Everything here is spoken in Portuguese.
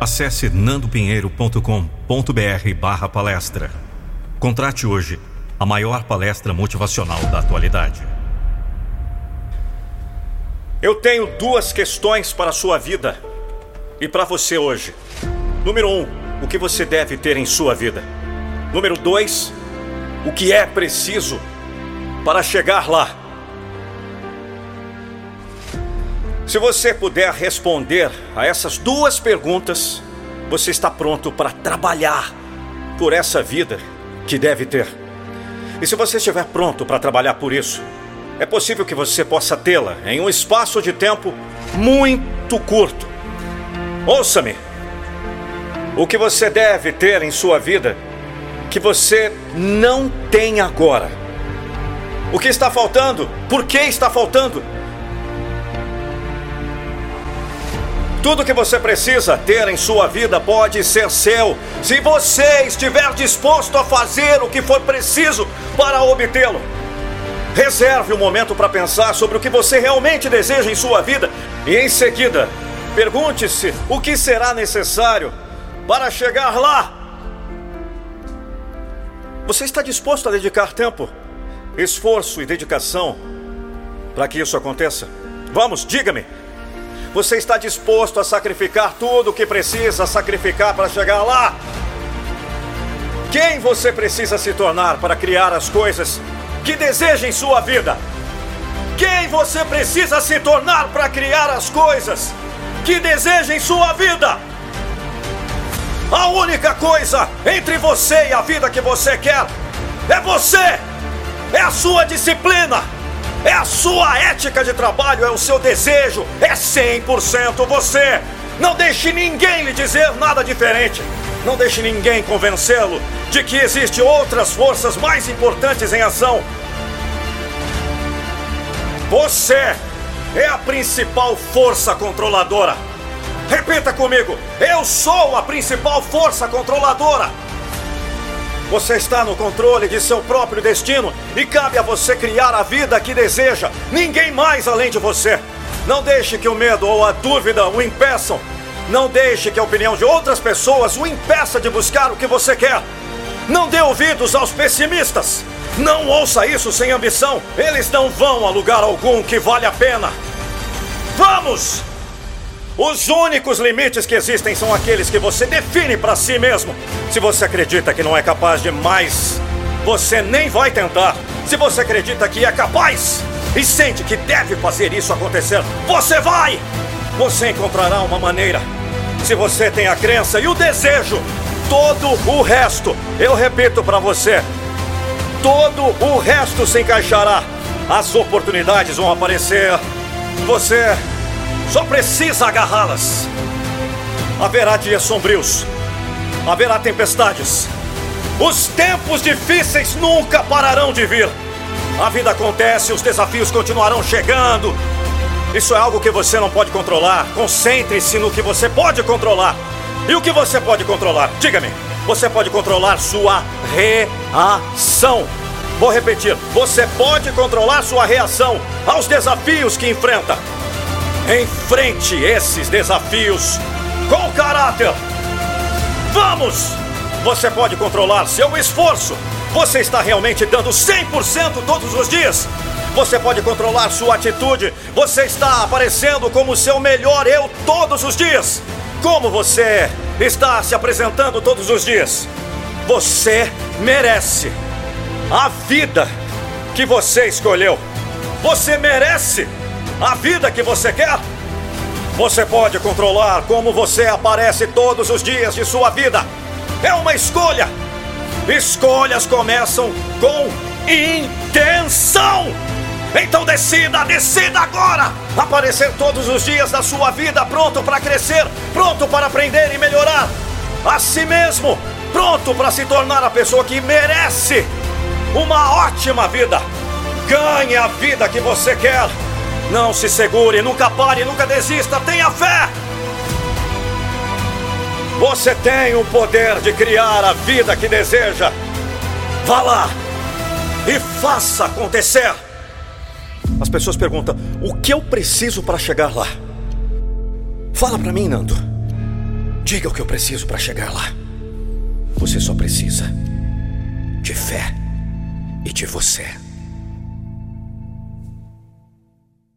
Acesse nandopinheiro.com.br barra palestra. Contrate hoje a maior palestra motivacional da atualidade. Eu tenho duas questões para a sua vida e para você hoje. Número um, o que você deve ter em sua vida. Número dois, o que é preciso para chegar lá. Se você puder responder a essas duas perguntas, você está pronto para trabalhar por essa vida que deve ter. E se você estiver pronto para trabalhar por isso, é possível que você possa tê-la em um espaço de tempo muito curto. Ouça-me. O que você deve ter em sua vida que você não tem agora. O que está faltando? Por que está faltando? Tudo que você precisa ter em sua vida pode ser seu, se você estiver disposto a fazer o que for preciso para obtê-lo. Reserve um momento para pensar sobre o que você realmente deseja em sua vida e, em seguida, pergunte-se o que será necessário para chegar lá. Você está disposto a dedicar tempo, esforço e dedicação para que isso aconteça? Vamos, diga-me. Você está disposto a sacrificar tudo o que precisa sacrificar para chegar lá? Quem você precisa se tornar para criar as coisas que deseja em sua vida? Quem você precisa se tornar para criar as coisas que deseja em sua vida? A única coisa entre você e a vida que você quer é você, é a sua disciplina. É a sua ética de trabalho, é o seu desejo, é 100% você. Não deixe ninguém lhe dizer nada diferente. Não deixe ninguém convencê-lo de que existem outras forças mais importantes em ação. Você é a principal força controladora. Repita comigo: eu sou a principal força controladora. Você está no controle de seu próprio destino e cabe a você criar a vida que deseja. Ninguém mais além de você. Não deixe que o medo ou a dúvida o impeçam. Não deixe que a opinião de outras pessoas o impeça de buscar o que você quer. Não dê ouvidos aos pessimistas. Não ouça isso sem ambição. Eles não vão a lugar algum que vale a pena. Vamos! Os únicos limites que existem são aqueles que você define para si mesmo. Se você acredita que não é capaz de mais, você nem vai tentar. Se você acredita que é capaz e sente que deve fazer isso acontecer, você vai! Você encontrará uma maneira. Se você tem a crença e o desejo, todo o resto, eu repito para você, todo o resto se encaixará. As oportunidades vão aparecer. Você só precisa agarrá-las. Haverá dias sombrios, haverá tempestades. Os tempos difíceis nunca pararão de vir. A vida acontece, os desafios continuarão chegando. Isso é algo que você não pode controlar. Concentre-se no que você pode controlar. E o que você pode controlar? Diga-me. Você pode controlar sua reação. Vou repetir: você pode controlar sua reação aos desafios que enfrenta. Enfrente esses desafios com caráter. Vamos! Você pode controlar seu esforço. Você está realmente dando 100% todos os dias. Você pode controlar sua atitude. Você está aparecendo como seu melhor eu todos os dias. Como você está se apresentando todos os dias. Você merece a vida que você escolheu. Você merece a vida que você quer? Você pode controlar como você aparece todos os dias de sua vida. É uma escolha. Escolhas começam com intenção. Então decida, decida agora! Aparecer todos os dias da sua vida pronto para crescer, pronto para aprender e melhorar. A si mesmo, pronto para se tornar a pessoa que merece uma ótima vida. Ganhe a vida que você quer. Não se segure, nunca pare, nunca desista, tenha fé! Você tem o poder de criar a vida que deseja. Vá lá e faça acontecer. As pessoas perguntam: o que eu preciso para chegar lá? Fala para mim, Nando. Diga o que eu preciso para chegar lá. Você só precisa de fé e de você.